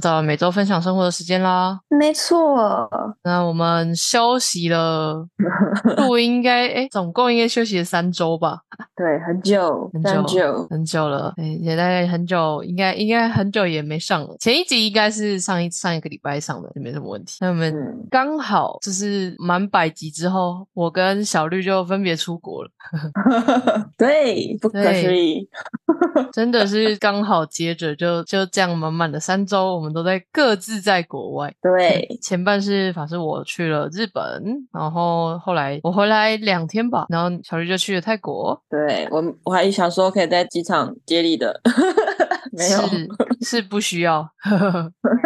又到了每周分享生活的时间啦。没错，那我们休息了，录音 应该哎，总共应该休息了三周吧？对，很久，很很久很久了，哎，也大概很久，应该应该很久也没上了。前一集应该是上一上一个礼拜上的，就没什么问题。那我们嗯，刚好就是满百集之后，我跟小绿就分别出国了，对，不可对思议。真的是刚好接着就就这样满满的三周，我们都在各自在国外。对，前半是法师我去了日本，然后后来我回来两天吧，然后小绿就去了泰国，对我我还想说可以在机场接力的，没有，是是不需要，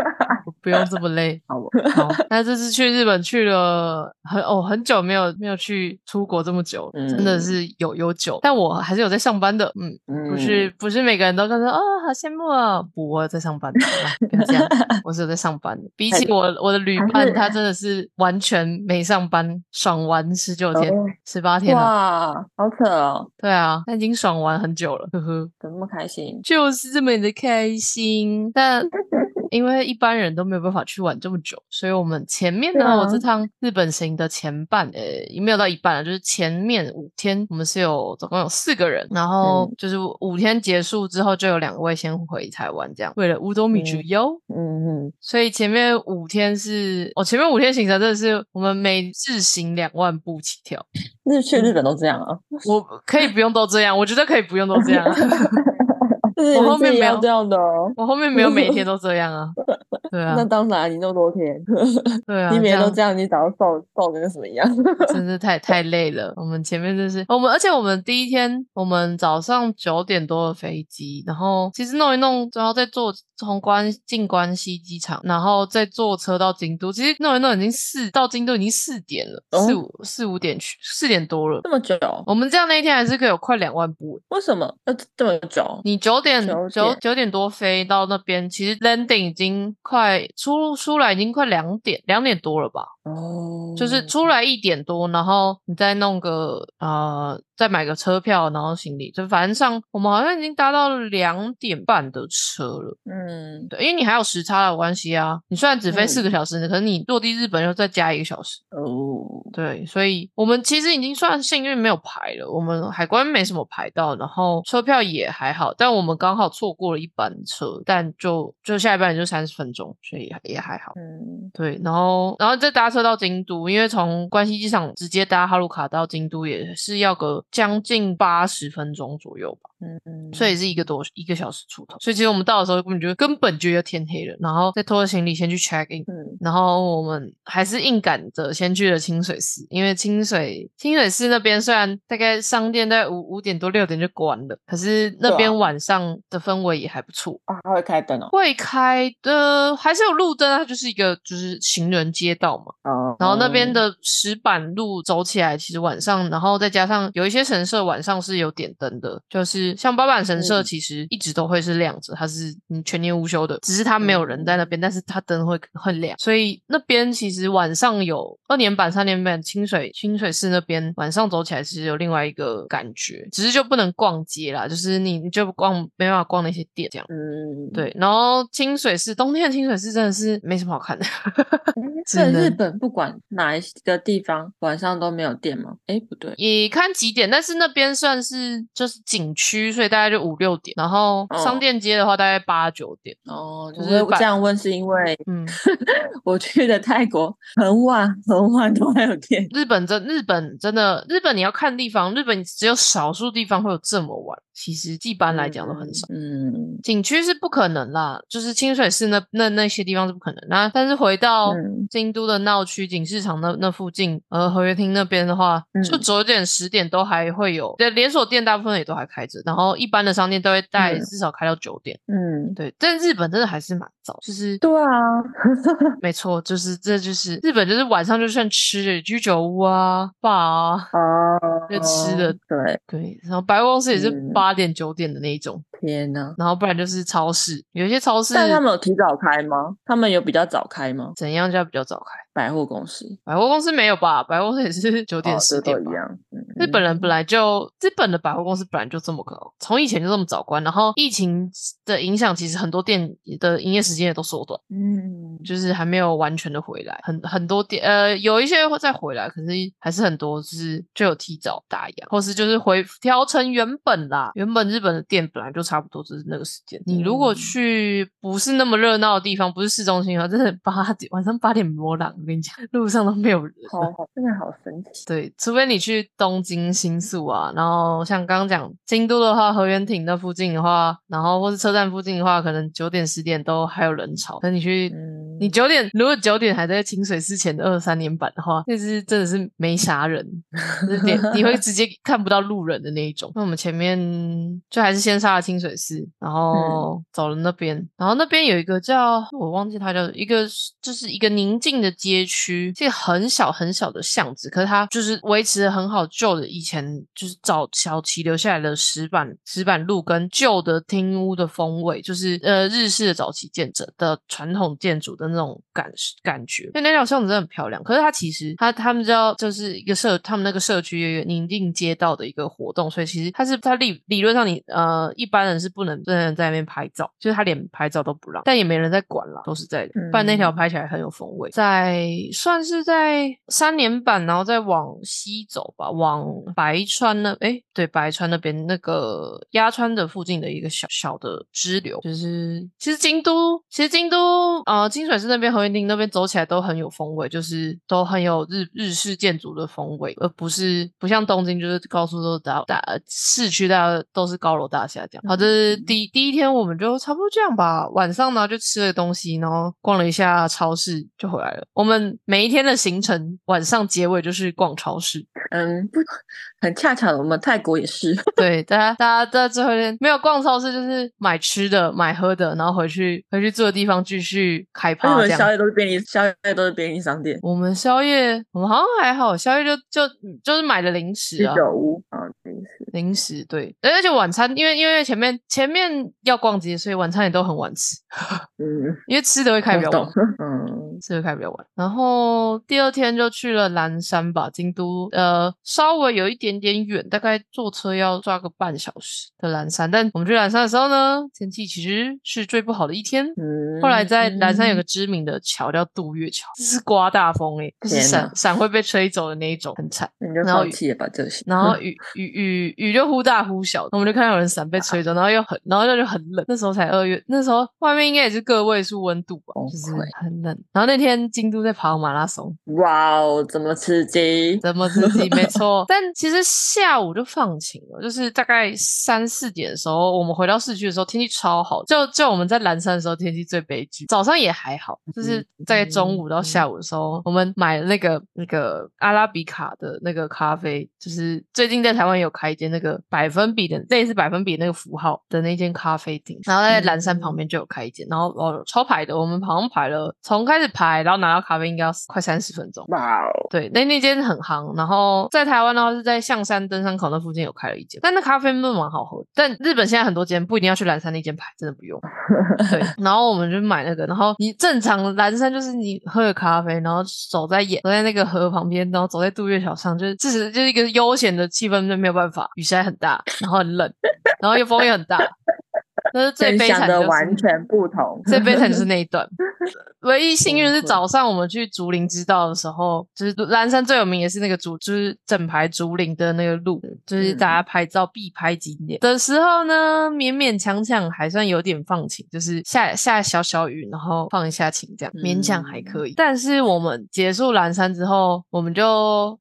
不用这么累。好吧，好，那这次去日本去了很哦很久没有没有去出国这么久，真的嗯是有有久，但我还是有在上班的，嗯，嗯，不是不是每个人都跟说哦好羡慕啊，不我有在上班不要这样，我是有在上班的。比起我我的旅伴，他真的是完全没上班，爽完十九天哦、十八天了。哇，好扯哦，对啊，他已经爽完很久了，呵呵，怎么那么开心？就是这么的开心。但 因为一般人都没有办法去玩这么久，所以我们前面呢，啊我这趟日本行的前半，呃，也没有到一半啊，就是前面五天我们是有总共有四个人，然后嗯就是五天结束之后，就有两位先回台湾，这样为了五斗米之忧。嗯嗯，所以前面五天是，哦，前面五天行程真的是我们每日行两万步起跳。日去日本都这样啊，我可以不用都这样，我觉得可以不用都这样。就是我后面没有这样的哦。我后面没有每天都这样啊。对啊那，当然，你那么多天，对啊，你每天都这样，你早上瘦瘦的跟什么一样？真是太太累了。我们前面就是我们，而且我们第一天我们早上九点多的飞机，然后其实弄一弄，然后再坐从关进关西机场，然后再坐车到京都。其实弄一弄已经四到京都已经四点了，哦四五四五点去，四点多了。这么久？我们这样那一天还是可以有快两万步。为什么要这么久？你九点九九点多飞到那边，其实 landing 已经快出出来已经快两点两点多了吧？哦，就是出来一点多，然后你再弄个呃，再买个车票，然后行李，就反正上我们好像已经搭到两点半的车了。嗯，对，因为你还有时差的关系啊，你虽然只飞嗯四个小时，可是你落地日本又再加一个小时。哦，对，所以我们其实已经算幸运没有排了，我们海关没什么排到，然后车票也还好，但我们刚好错过了一班车，但就就下一班也就三十分钟，所以也还好。嗯，对，然后然后再搭车到京都，因为从关西机场直接搭哈鲁卡到京都也是要个将近八十分钟左右吧，嗯嗯，所以是一个多一个小时出头。所以其实我们到的时候根本就根本就要天黑了，然后再拖着行李先去 check in，嗯然后我们还是硬赶着先去了清水寺，因为清水清水寺那边虽然大概商店在五五点多六点就关了，可是那边晚上的氛围也还不错。啊，它会开灯哦，会开的还是有路灯，它就是一个就是行人街道嘛。哦，然后那边的石板路走起来，其实晚上，然后再加上有一些神社晚上是有点灯的，就是像八坂神社，嗯。其实一直都会是亮着，它是嗯全年无休的，只是它没有人在那边，但是它灯会很亮，所以那边其实晚上有二年版、三年版清水清水寺那边晚上走起来其实有另外一个感觉，只是就不能逛街啦，就是你你就逛没办法逛那些店这样。嗯，对，然后清水寺冬天的清水寺真的是没什么好看的，只在日能本不管哪一个地方晚上都没有电吗？哎，不对，也看几点，但是那边算是就是景区，所以大概就五六点。然后商哦店街的话，大概八九点。哦，就是这样问是因为嗯，我去的泰国很晚很晚都还有电，日本真日本真的日本你要看地方，日本只有少数地方会有这么晚，其实一般来讲都很少。嗯，景区是不可能啦，就是清水寺那那那些地方是不可能。那但是回到嗯京都的闹区景市场那那附近，呃，合约厅那边的话，就嗯。九点十点都还会有，对，连锁店大部分也都还开着，然后一般的商店都会带嗯。至少开到九点。嗯，对，但日本真的还是蛮早，就是对啊，没错，就是这就是日本，就是晚上就算吃的居酒屋啊、bar 啊，哦，就吃的对，对，然后百货公司也是嗯八点九点的那一种，天呐！然后不然就是超市，有一些超市但他们有提早开吗？他们有比较早开吗？怎样叫比较早开？百货公司百货公司没有吧？百货公司也是九点哦十点一样。嗯日本人本来就日本的百货公司本来就这么高，从以前就这么早关，然后疫情的影响，其实很多店的营业时间也都缩短，嗯，就是还没有完全的回来。很很多店呃有一些会再回来，可是还是很多就是就有提早打烊，或是就是回调成原本啦。原本日本的店本来就差不多就是那个时间。你如果嗯去不是那么热闹的地方，不是市中心啊，真的八点晚上八点没人，我跟你讲，路上都没有人。好好，真的好神奇。对，除非你去东京新宿啊，然后像刚刚讲京都的话，河原町那附近的话，然后或是车站附近的话，可能九点十点都还有人潮。那你去，嗯，你九点如果九点还在清水寺前的二三年版的话，那是真的是没啥人，你你会直接看不到路人的那一种。那我们前面就还是先杀了清水寺，然后走了那边，然后那边有一个叫我忘记它叫一个，就是一个宁静的街区，这个很小很小的巷子，可是它就是维持的很好旧的以前就是早小期留下来的石板石板路跟旧的厅屋的风味，就是呃日式的早期建筑的传统建筑的那种感感觉。因为那条巷子真的很漂亮，可是它其实它他们知道就是一个社他们那个社区有一个宁静街道的一个活动，所以其实它是它理理论上你呃一般人是不能不能在那边拍照，就是他连拍照都不让，但也没人在管啦，都是在的，不然那条嗯拍起来很有风味。在算是在三年版，然后再往西走吧，往白川那哎对白川那边那个鸭川的附近的一个小小的支流，就是其实京都其实京都呃清水寺那边河原町那边走起来都很有风味，就是都很有日日式建筑的风味，而不是不像东京就是高速都大大市区大家都是高楼大厦这样。好，的第第一天我们就差不多这样吧。晚上呢就吃了东西，然后逛了一下超市就回来了。我们每一天的行程晚上结尾就是逛超市。嗯，不，很恰巧，我们泰国也是。对，大家大家在最后一天没有逛超市，就是买吃的、买喝的，然后回去回去住的地方继续开趴我。们宵夜都是便利，宵夜都是便利商店、我们宵夜，我们好像还好，宵夜就就就是买的零食啊，酒屋啊，零食。零食对，而且晚餐，因为因为前面前面要逛街，所以晚餐也都很晚吃，嗯，因为吃的会开比我较晚。。嗯，吃的开比较晚，然后第二天就去了蓝山吧，京都，呃，稍微有一点点远，大概坐车要抓个半小时的蓝山。但我们去蓝山的时候呢，天气其实是最不好的一天。嗯后来在蓝山有个嗯知名的桥叫渡月桥，这是刮大风诶、就是伞伞会被吹走的那一种，很惨。你就然后放弃了吧，这些。然后雨雨雨雨就忽大忽小，我们就看到有人伞被吹走，然后又很，然后那就很冷。那时候才二月，那时候外面应该也是个位数温度吧，就是很冷。然后那天京都在跑马拉松，哇哦，怎么刺激？怎么刺激 没错。但其实下午就放晴了，就是大概三四点的时候，我们回到市区的时候，天气超好。就就我们在蓝山的时候，天气最悲剧。早上也还好，就是在中午到下午的时候，我们买了那个那个阿拉比卡的那个咖啡，就是最近在台湾有开一间那个百分比的类似百分比那个符号的那间咖啡厅，然后在蓝山旁边就有开一间，然后哦超排的，我们好像排了从开始排，然后拿到咖啡应该要快三十分钟。哇哦，对，那那间很夯。然后在台湾的话是在象山登山口那附近有开了一间，但那咖啡真的蛮好喝。但日本现在很多间不一定要去蓝山那间排，真的不用。对，然后我们就买那个，然后你正常蓝山就是你喝了咖啡，然后走在眼走在那个河旁边，然后走在渡月桥上，就是这是就是一个悠闲的气氛，就没有办法。雨实在很大，然后很冷，然后又风也很大。但是最悲惨的完全不同。最悲惨就是 那一段。唯一幸运是早上我们去竹林之道的时候，就是蓝山最有名也是那个竹，就是整排竹林的那个路，就是大家拍照必拍景点的时候呢，勉勉强强还算有点放晴，就是下下小小雨，然后放一下晴，这样勉强还可以。但是我们结束蓝山之后，我们就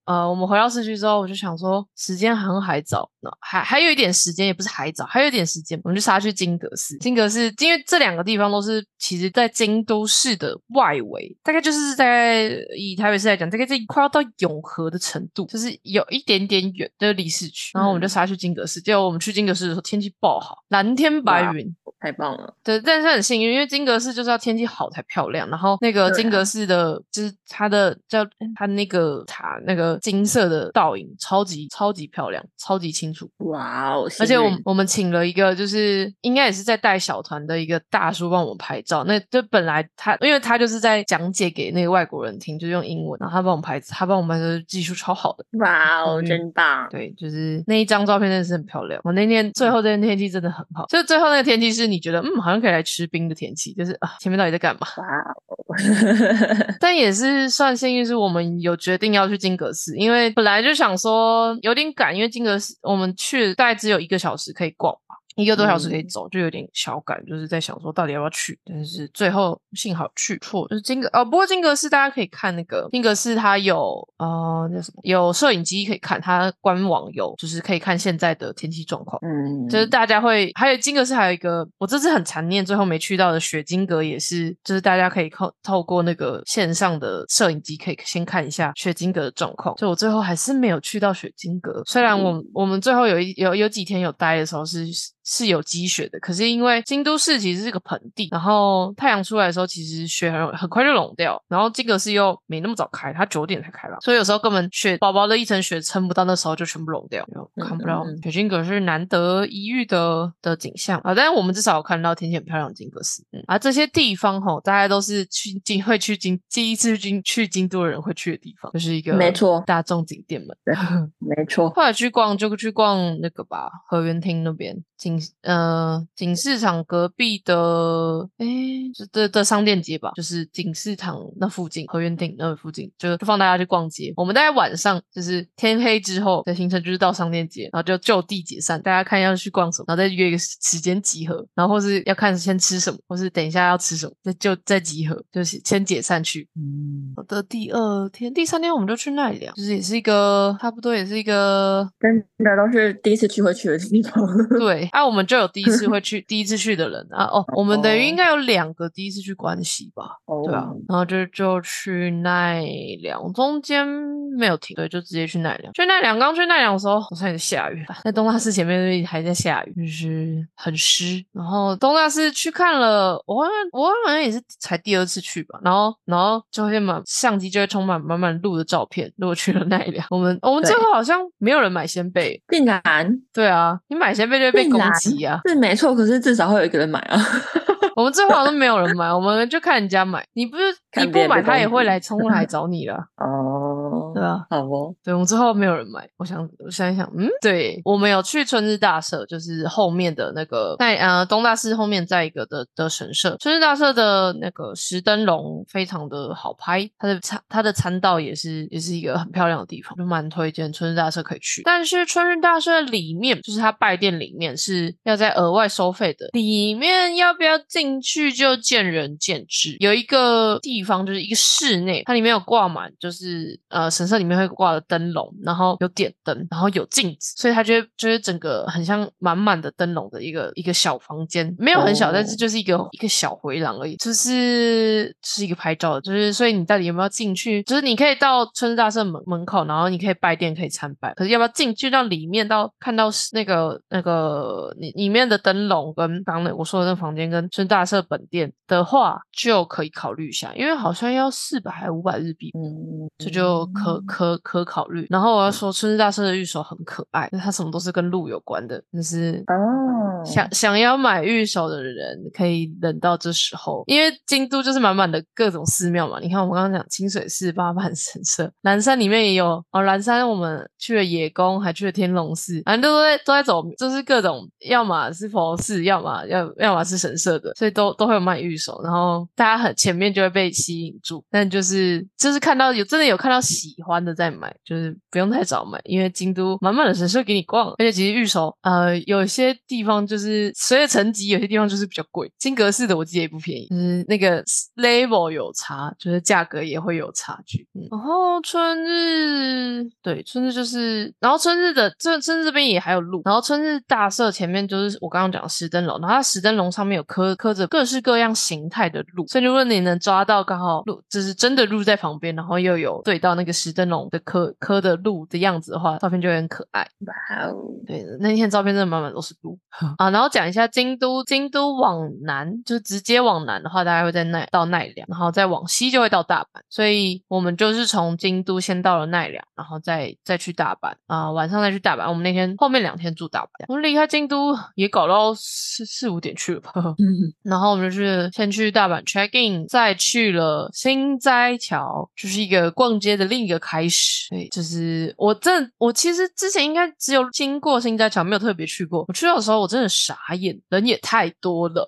呃，我们回到市区之后，我就想说时间好像还早呢，还还有一点时间，也不是还早，还有一点时间，我们就杀去京阁寺。金阁寺，因为这两个地方都是其实在京都市的外围，大概就是在以台北市来讲，大概这快要到永和的程度，就是有一点点远，就是离市区。然后我们就杀去金阁寺，结果我们去金阁寺的时候天气爆好，蓝天白云。太棒了，对，但是很幸运，因为金阁寺就是要天气好才漂亮。然后那个金阁寺的，就是它的叫它那个塔，那个金色的倒影，超级超级漂亮，超级清楚。哇哦！而且我我们请了一个，就是应该也是在带小团的一个大叔帮我们拍照。那就本来他，因为他就是在讲解给那个外国人听，就是用英文，然后他帮我们拍，他帮我们拍的技术超好的。哇哦，真棒！对，就是那一张照片真的是很漂亮。我那天最后这天天气真的很好，就最后那个天气是。你觉得嗯，好像可以来吃冰的天气，就是啊，前面到底在干嘛？哇哦 但也是算幸运，是我们有决定要去金阁寺，因为本来就想说有点赶，因为金阁寺我们去大概只有一个小时可以逛吧。一个多小时可以走，就有点小赶，就是在想说到底要不要去，但是最后幸好去错，就是金阁哦。不过金阁寺大家可以看那个金阁寺，它有呃那什么有摄影机可以看，它官网有就是可以看现在的天气状况。嗯，就是大家会还有金阁寺还有一个我这次很残念，最后没去到的雪金阁也是，就是大家可以透透过那个线上的摄影机可以先看一下雪金阁的状况。所以我最后还是没有去到雪金阁，虽然我我们最后有一有有几天有待的时候是。是有积雪的，可是因为京都市其实是个盆地，然后太阳出来的时候，其实雪很很快就融掉。然后金阁寺又没那么早开，它九点才开吧，所以有时候根本雪薄薄的一层雪撑不到，那时候就全部融掉，看不到。雪金阁是难得一遇的的景象啊，但是我们至少有看到天气很漂亮的金阁寺。嗯，而这些地方吼，大家都是去京会去京第一次去京去京都的人会去的地方，就是一个没错大众景点们。没 错。后来去逛就去逛那个吧，河原町那边。景呃景市场隔壁的哎的的商店街吧，就是景市场那附近河源町那附近，就就放大家去逛街。我们大概晚上就是天黑之后的行程就是到商店街，然后就就地解散，大家看要去逛什么，然后再约一个时间集合，然后或是要看先吃什么，或是等一下要吃什么，再就再集合，就是先解散去。嗯，好的，第二天、第三天我们就去奈良，就是也是一个差不多也是一个真的都是第一次去会去的地方。对。啊，我们就有第一次会去 第一次去的人啊，哦，我们等于应该有两个第一次去关西吧，对啊，然后就就去奈良，中间没有停，对，就直接去奈良。去奈良，刚去奈良的时候，好像也下雨，在东大寺前面还在下雨，就是很湿。然后东大寺去看了，我好像我好像也是才第二次去吧，然后然后就会满相机就会充满满满录的照片。如果去了奈良，我们我们最后好像没有人买鲜贝，竟然，对啊，你买鲜贝就会被攻。急啊，是没错，可是至少会有一个人买啊。我们最后都没有人买，我们就看人家买。你不是你不买，他也会来冲来找你了。哦，对啊，好哦？对，我们之后没有人买。我想，我想一想，嗯，对，我们有去春日大社，就是后面的那个在呃东大寺后面再一个的的神社。春日大社的那个石灯笼非常的好拍，它的餐它的餐道也是也是一个很漂亮的地方，就蛮推荐春日大社可以去。但是春日大社里面，就是它拜殿里面是要在额外收费的，里面要不要？进去就见仁见智。有一个地方就是一个室内，它里面有挂满，就是呃神社里面会挂的灯笼，然后有点灯，然后有镜子，所以它就就是整个很像满满的灯笼的一个一个小房间，没有很小，但是就是一个一个小回廊而已，就是是一个拍照的，就是所以你到底有没有进去？就是你可以到春日大社门门口，然后你可以拜殿，可以参拜，可是要不要进去到里面到看到那个那个里里面的灯笼跟刚刚我说的那个房间跟春日。大社本店的话就可以考虑一下，因为好像要四百还五百日币，嗯，这就可可可考虑。然后我要说，春日大社的玉手很可爱，它什么都是跟鹿有关的，就是哦，想想要买玉手的人可以等到这时候，因为京都就是满满的各种寺庙嘛。你看我们刚刚讲清水寺、八幡神社，蓝山里面也有哦，蓝山我们去了野宫，还去了天龙寺，反正都在都在走，就是各种要么是佛寺，要么要要么是神社的。所以都都会有卖玉手，然后大家很前面就会被吸引住，但就是就是看到有真的有看到喜欢的在买，就是不用太早买，因为京都满满的神社给你逛，而且其实预售呃有些地方就是随着层级，有些地方就是比较贵，金阁寺的我记得也不便宜，就是那个 level 有差，就是价格也会有差距。嗯然后春日对春日就是，然后春日的这春日这边也还有路，然后春日大社前面就是我刚刚讲的石灯笼，然后它石灯笼上面有刻刻着各式各样形态的鹿，所以如果你能抓到刚好鹿就是真的鹿在旁边，然后又有对到那个石灯笼的科科的鹿的样子的话，照片就会很可爱。哇哦，对的，那天照片真的满满都是鹿啊。然后讲一下京都，京都往南就是直接往南的话，大概会在奈到奈良，然后再往西就会到大阪。所以我们就是从京都先到了奈良，然后再再去大阪啊、晚上再去大阪。我们那天后面两天住大阪，我们离开京都也搞到四四五点去了吧。然后我们就是先去大阪 check in，再去了新斋桥，就是一个逛街的另一个开始。对，就是我真我其实之前应该只有经过新斋桥，没有特别去过。我去到的时候，我真的傻眼，人也太多了，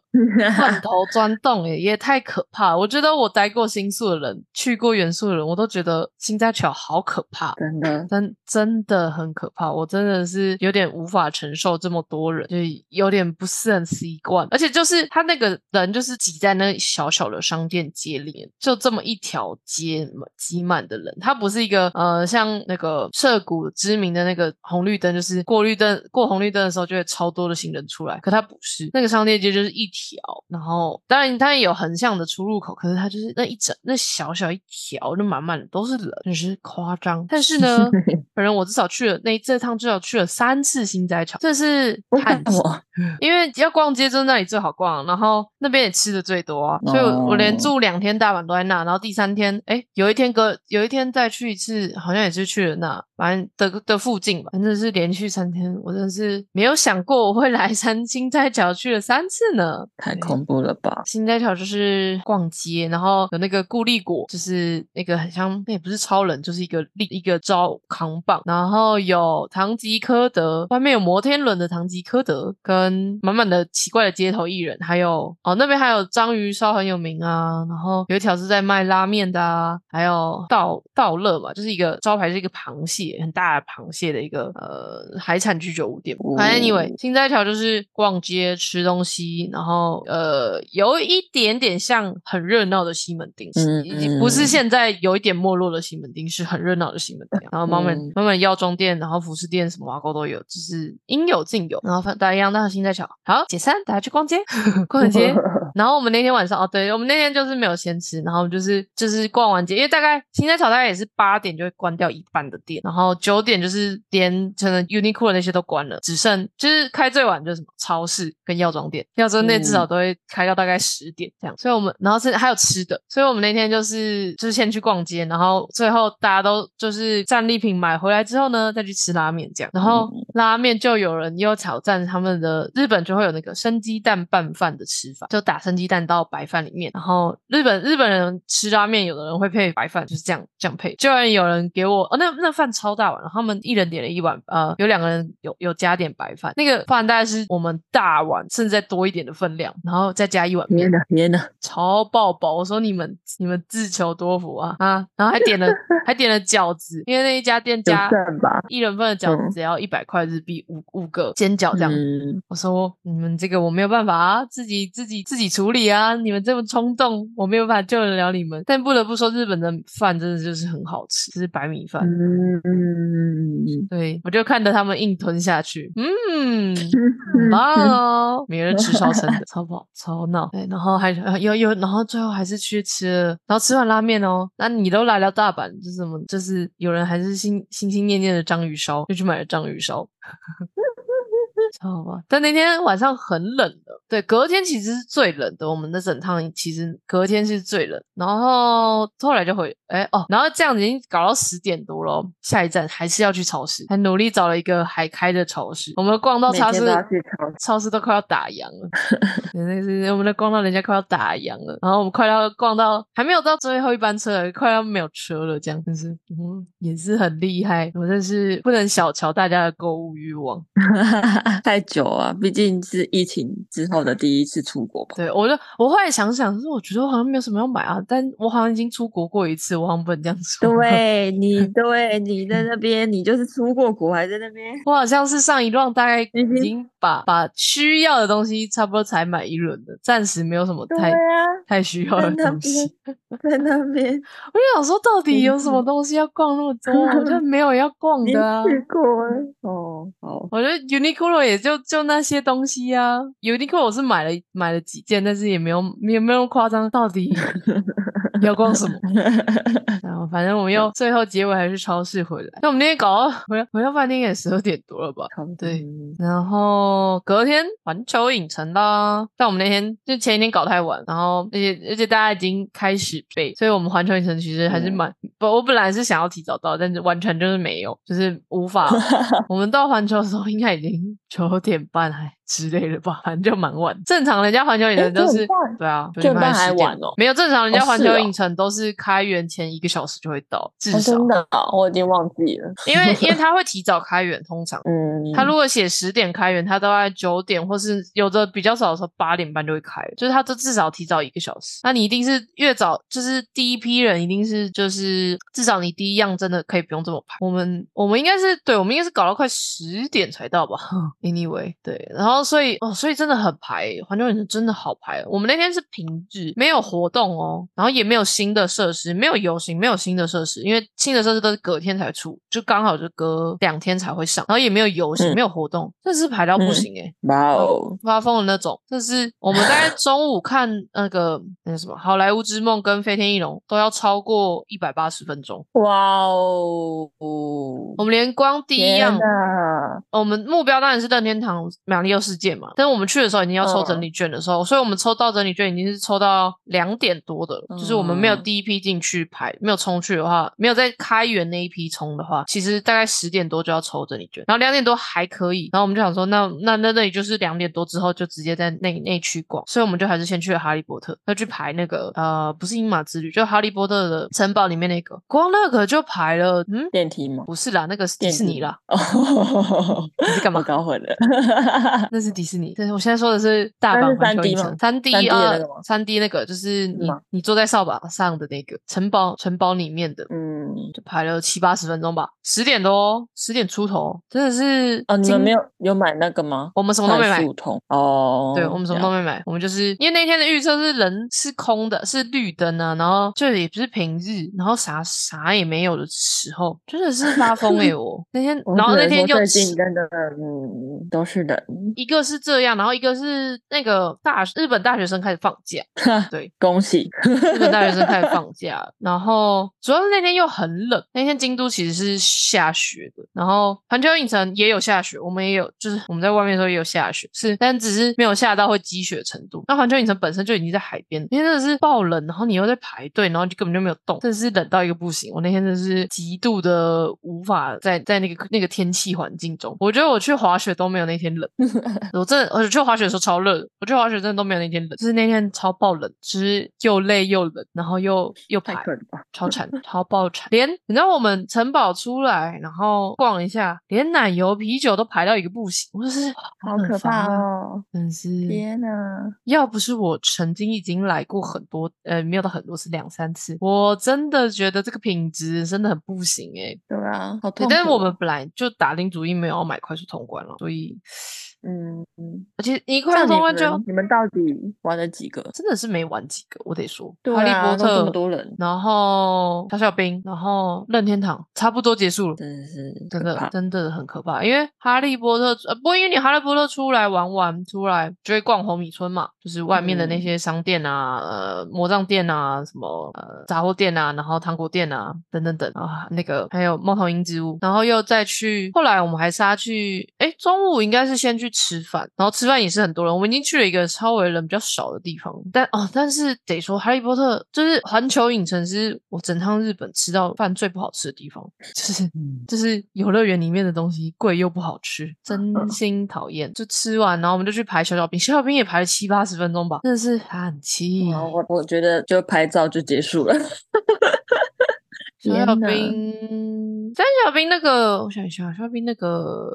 钻头 钻洞也也太可怕了。我觉得我待过新宿的人，去过元素的人，我都觉得新斋桥好可怕。真的，真真的很可怕，我真的是有点无法承受这么多人，就是有点不是很习惯。而且就是他那个人就是挤在那小小的商店街里面，就这么一条街嘛挤满的人，它不是一个呃像那个涩谷知名的那个红绿灯，就是过绿灯过红绿灯的时候就会超多的行人出来，可它不是，那个商店街就是一条，然后当然它也有横向的出入口，可是它就是那一整那小小一条就满满的都是人，真是夸张。但是呢，反正我至少去了那这趟至少去了三次新斋场，这是为罕见什么？因为要逛街，就是那里最好逛，然后那边也吃的最多啊，所以我我连哦住两天大阪都在那，然后第三天，哎，有一天隔有一天再去一次，好像也是去了那，反正的的附近吧，反正是连续三天，我真的是没有想过我会来三新斋桥去了三次呢，太恐怖了吧！新斋桥就是逛街，然后有那个固力果，就是那个很像，那也不是超人，就是一个立一个招扛棒，然后有唐吉诃德，外面有摩天轮的唐吉诃德，跟满满的奇怪的街头艺人，还有哦那边还有章鱼烧很有名啊，然后有一条是在卖拉面的啊，还有道道乐嘛，就是一个招牌是一个螃蟹，很大的螃蟹的一个呃海产居酒屋店。反正 anyway，新斋桥就是逛街吃东西，然后呃有一点点像很热闹的西门町，嗯已经不是现在有一点没落的西门町，是很热闹的西门町。然后慢慢嗯满满药妆店，然后服饰店什么挖沟都有，就是应有尽有。然后反大家一样到新斋桥，好解散，大家去逛街，逛完街。然后我们那天晚上哦，对我们那天就是没有先吃，然后就是就是逛完街，因为大概新街桥大概也是八点就会关掉一半的店，然后九点就是连可能 Uniqlo 那些都关了，只剩就是开最晚就是什么超市跟药妆店，药妆店至少都会开到大概十点这样，所以我们然后是还有吃的，所以我们那天就是就是先去逛街，然后最后大家都就是战利品买回来之后呢，再去吃拉面这样，然后拉面就有人又挑战他们的日本就会有那个生鸡蛋拌饭的吃法，就打生鸡蛋到白饭里面，然后日本日本人吃拉面，有的人会配白饭，就是这样这样配。居然有人给我哦，那那饭超大碗，然后他们一人点了一碗，呃，有两个人有有加点白饭，那个饭大概是我们大碗甚至再多一点的分量，然后再加一碗面天。哪，天哪！超爆饱！我说你们你们自求多福啊啊！然后还点了 还点了饺子，因为那一家店有家？一人份的饺子嗯只要一百块日币，五五个煎饺这样。嗯，我说你们这个我没有办法啊，自己自己自己处理啊！你们这么冲动，我没有办法救得了你们。但不得不说，日本的饭真的就是很好吃，就是白米饭。嗯嗯对我就看着他们硬吞下去，嗯，很棒哦，每个人吃超撑的，超饱超闹。对，然后还呃有有，然后最后还是去吃了，然后吃完拉面哦。那你都来了大阪，就是什么？就是有人还是心心心念念的章鱼烧，就去买了章鱼烧。超好吧，但那天晚上很冷的，对，隔天其实是最冷的。我们的整趟其实隔天是最冷，然后后来就回，哎哦，然后这样子已经搞到十点多了哦，下一站还是要去超市，还努力找了一个还开的超市。我们逛到超市超市，都快要打烊了，对那是我们都逛到人家快要打烊了，然后我们快要逛到还没有到最后一班车了，快要没有车了，这样真是嗯也是很厉害，我真是不能小瞧大家的购物欲望。太久啊，毕竟是疫情之后的第一次出国吧。对，我就我后来想想，是我觉得我好像没有什么要买啊，但我好像已经出国过一次，我好像不能这样说。对你，对你在那边，你就是出过国，还在那边。我好像是上一段大概已经把把需要的东西差不多才买一轮的，暂时没有什么太啊，太需要的东西。边，在那边，我就想说，到底有什么 东西要逛那么多？好像没有要逛的啊。我觉得 Uniqlo 也就就那些东西啊。Uniqlo 我是买了买了几件，但是也没有也没有没有夸张。到底 你要逛什么？然后反正我们又最后结尾还是超市回来。那我们那天搞到回回到饭店也十二点多了吧？差不多对然后隔天环球影城啦，但我们那天就前一天搞太晚，然后而且而且大家已经开始背，所以我们环球影城其实还是蛮不，我本来是想要提早到，但是完全就是没有，就是无法。我们到环球的时候应该已经九点半还之类的吧，反正就蛮晚。正常人家环球影城都是诶9点半对啊，9九点半还晚哦没有正常人家环球影城都是开园前一个小时就会到，至哦少，真的啊，我已经忘记了。因为因为 他会提早开园，通常。嗯，他如果写十点开园，他大概九点，或是有的比较少的时候八点半就会开，就是他都至少提早一个小时。那你一定是越早，就是第一批人一定是就是至少你第一样真的可以不用这么排。我们我们应该是对，我们应该是搞到快十点才到吧？Anyway，对，然后所以哦，所以真的很排，环球影城真的好排哦。我们那天是平日，没有活动哦，然后也没有新的设施，没有游行，没有新的设施，因为新的设施都是隔天才出，就刚好就隔两天才会上，然后也没有游行，嗯没有活动，真是排到不嗯行哎、哇哦，发疯的那种。这是我们大概中午看那个那个什么《好莱坞之梦》跟《飞天翼龙》都要超过一百八十分钟，哇哦，我们连光第一样。哪，我们目标当然是任天堂马里奥世界嘛，但是我们去的时候已经要抽整嗯。理券的时候，所以我们抽到整理券已经是抽到两点多的了，就是我们没有嗯。第一批进去排，没有冲去的话，没有在开园那一批冲的话，其实大概十点多就要抽整理券，然后两点多还可以，然后我们就想说，那那那那里就是两点多之后就直接在那那区逛，所以我们就还是先去了哈利波特，要去排那个呃不是英马之旅，就哈利波特的城堡里面那个，光那个就排了，嗯，电梯吗？不是啦，那个是迪士尼啦，哦，你是干嘛？搞混了。那是迪士尼，对，我现在说的是大阪环球 3D 影城吗三 D 3D 的啊那个吗，三 D 那个就是你吗你坐在扫把上的那个城堡城堡里面的，嗯，就排了七八十分钟吧，十点多十点出头，真的是哦，你们没有有买那个吗？我们什么都没买哦，对我们什么都没买，我们就是因为那天的预测是人是空的，是绿灯啊，然后就也不是平日，然后啥啥也没有的时候，真的是发疯哎、我那天，然后那天又最近真的，嗯，都是人，一个是这样，然后一个是那个大日本大学生开始放假，对，恭喜，日本大学生开始放 假，然后主要是那天又很冷，那天京都其实是下雪的，然后环球影城也有下雪，我们也有，就是我们在外面的时候也有下雪，是，但只是没有下到会积雪的程度。那环球影城本身就已经在海边，那天真的是爆冷，然后你又在排队，然后就根本就没有动，真的是冷到一个不行。我那天真的是极度的无法在在那个那个天气环境中，我觉得我去滑雪都没有那天冷。我真的，我去滑雪的时候超热的，我去滑雪真的都没有那天冷，就是那天超爆冷，就是又累又冷，然后又又排？超惨，超爆惨。连你知道我们城堡出来，然后逛一下，连奶油啤酒都排到一个不行，我就是好可怕！哦！真是，天哪，要不是我曾经已经来过很多，呃，没有到很多次，两三次，我真的觉得这个品质真的很不行诶、对啊，好痛。但是我们本来就打定主意没有要买快速通关了，所以嗯嗯，而且你这样你快速通关就你们到底玩了几个？真的是没玩几个，我得说，对哈利波特这么多人，然后小小兵，然后任天堂，差不多结束了。真的是真的真的很可怕，因为哈利波特呃，不过因为你哈利波特出来玩玩出来就会逛红米村嘛，就是外面的那嗯些商店啊，呃，魔杖店啊，什么呃杂货店啊，然后糖果店啊，等等等啊，那个还有猫头鹰之屋，然后又再去，后来我们还杀去，哎，中午应该是先去吃饭，然后吃饭也是很多人，我们已经去了一个稍微人比较少的地方，但哦，但是得说哈利波特就是环球影城是我整趟日本吃到饭最不好吃的地方，就是。嗯就是游乐园里面的东西贵又不好吃，真心讨厌。就吃完，然后我们就去排小小兵，小小兵也排了七八十分钟吧，真的是很气。哇我我觉得就拍照就结束了。小小兵，但小小兵那个，我想一下，小小兵那个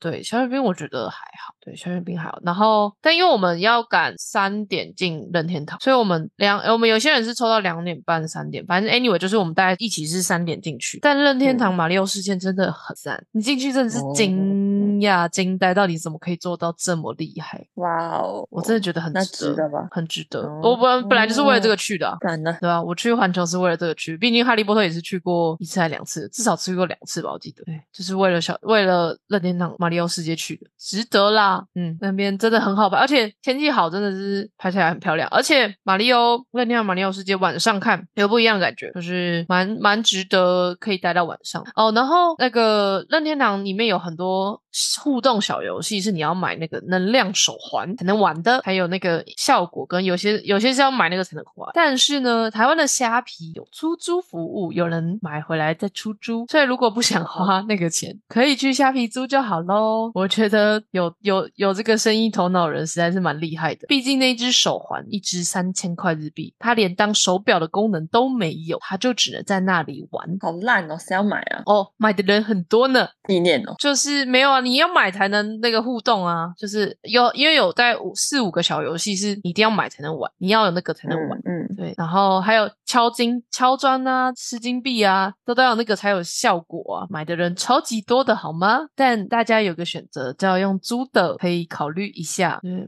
对，小雪冰我觉得还好，对，小雪冰还好。然后，但因为我们要赶三点进任天堂，所以我们两我们有些人是抽到两点半、三点，反正 anyway 就是我们大家一起是三点进去。但任天堂马里奥事件真的很赞，你进去真的是惊讶、惊呆，到底怎么可以做到这么厉害？哇哦，我真的觉得很值得，吧很值得。哦我本本来就是为了这个去的？对啊，我去环球是为了这个去，毕竟哈利波特也是去过一次还两次，至少去过两次吧，我记得。对，就是为了小为了任天堂马里奥世界去的，值得啦。嗯，那边真的很好拍，而且天气好，真的是拍起来很漂亮。而且马里奥任天堂马里奥世界晚上看有不一样的感觉，就是蛮蛮值得可以待到晚上哦。然后那个任天堂里面有很多互动小游戏，是你要买那个能量手环才能玩的，还有那个效果跟有些有些是要买那个才能玩。但是呢，台湾的虾皮有出租服务，有人买回来再出租，所以如果不想花那个钱，可以去虾皮租就好喽。我觉得有有有这个生意头脑的人实在是蛮厉害的，毕竟那只手环一只三千块日币，它连当手表的功能都没有，它就只能在那里玩。好烂哦，谁要买啊？哦，买的人很多呢，纪念哦，就是没有啊，你要买才能那个互动啊，就是有因为有在五四五个小游戏是你一定要买才能玩，你要有那个才能玩。嗯嗯，对，然后还有敲金、敲砖啊、吃金币啊，都都要有那个才有效果啊。买的人超级多的好吗？但大家有个选择，叫用租的，可以考虑一下。嗯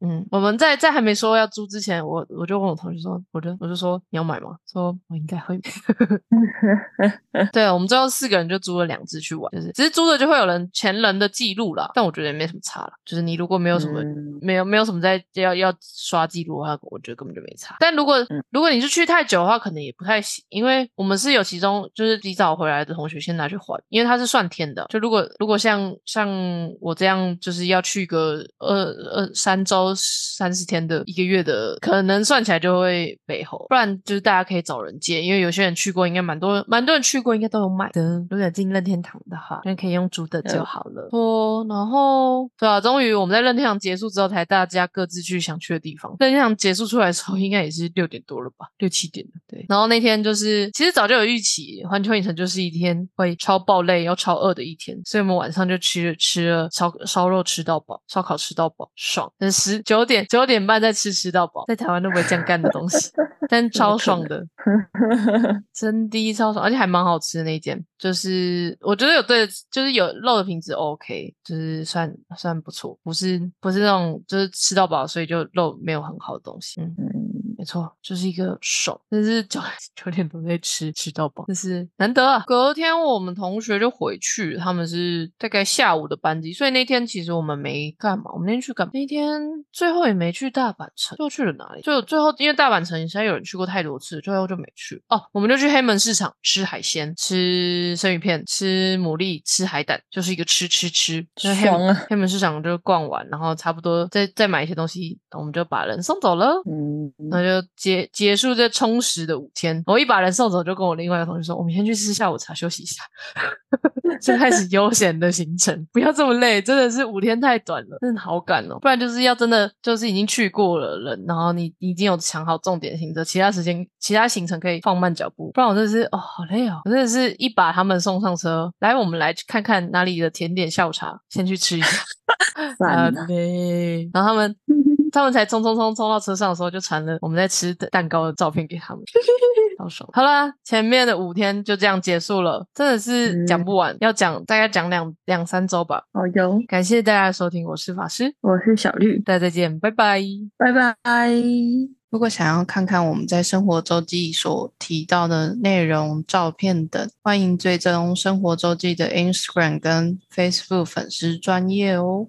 嗯，嗯，我们在在还没说要租之前，我我就问我同学说，我就我就说你要买吗？说我应该会。对啊，我们最后四个人就租了两只去玩，就是只是租的就会有人前人的记录啦，但我觉得也没什么差了。就是你如果没有什么、嗯没有没有什么在要要刷记录的话，我觉得根本就没差。但如果、嗯如果你是去太久的话，可能也不太行，因为我们是有其中就是提早回来的同学先拿去还，因为它是算天的。就如果如果像像我这样就是要去个二二三周三十天的一个月的，可能算起来就会背后，不然就是大家可以找人借，因为有些人去过，应该蛮多蛮多人去过，应该都有买的。如果进任天堂的话，那可以用租的就好了。哦，然后对啊，终于我们在任天堂结束之后，才大家各自去想去的地方。任天堂结束出来的时候，应该也是六点多了吧，六七点了。对，然后那天就是其实早就有预期，环球影城就是一天会超爆累、要超饿的一天，所以我们晚上就吃了吃了烧烧肉吃到饱，烧烤吃到饱，爽。但十九点九点半再吃吃到饱，在台湾都不会这样干的东西，但超爽的。真的超爽，而且还蛮好吃的那一间，就是我觉得有对，就是有肉的品质 OK，就是算算不错，不是不是那种就是吃到饱，所以就肉没有很好的东西。嗯，嗯，没错，就是一个手，但是九九点多在吃吃到饱，真是难得啊。隔天我们同学就回去，他们是大概下午的班机，所以那天其实我们没干嘛，我们那天去干嘛？那天最后也没去大阪城，就去了哪里？就最后因为大阪城实在有人去过太多次，最后就没去。哦，我们就去黑门市场吃海鲜，吃生鱼片，吃牡蛎，吃海胆，就是一个吃吃吃。爽啊黑门市场就逛完，然后差不多再再买一些东西，我们就把人送走了。嗯，那就结结束这充实的五天。我一把人送走，就跟我另外一个同学说：“我们先去吃下午茶，休息一下。”就开始悠闲的行程，不要这么累，真的是五天太短了，真的好赶哦。不然就是要真的就是已经去过了人，然后你你已经有想好重点行程，其他时间其他行程可以放慢脚步。不然我真的是哦好累哦，我真的是一把他们送上车，来我们来看看哪里的甜点下午茶，先去吃一下。算了好累。然后他们他们才冲冲冲冲到车上的时候，就传了我们在吃的蛋糕的照片给他们，好爽。好啦，前面的五天就这样结束了，真的是讲不完，要讲大概讲两两三周吧。好哟，感谢大家的收听，我是法师，我是小绿，大家再见，拜拜。拜拜。如果想要看看我们在生活周记所提到的内容、照片等，欢迎追踪生活周记的 Instagram 跟 Facebook 粉丝专业哦。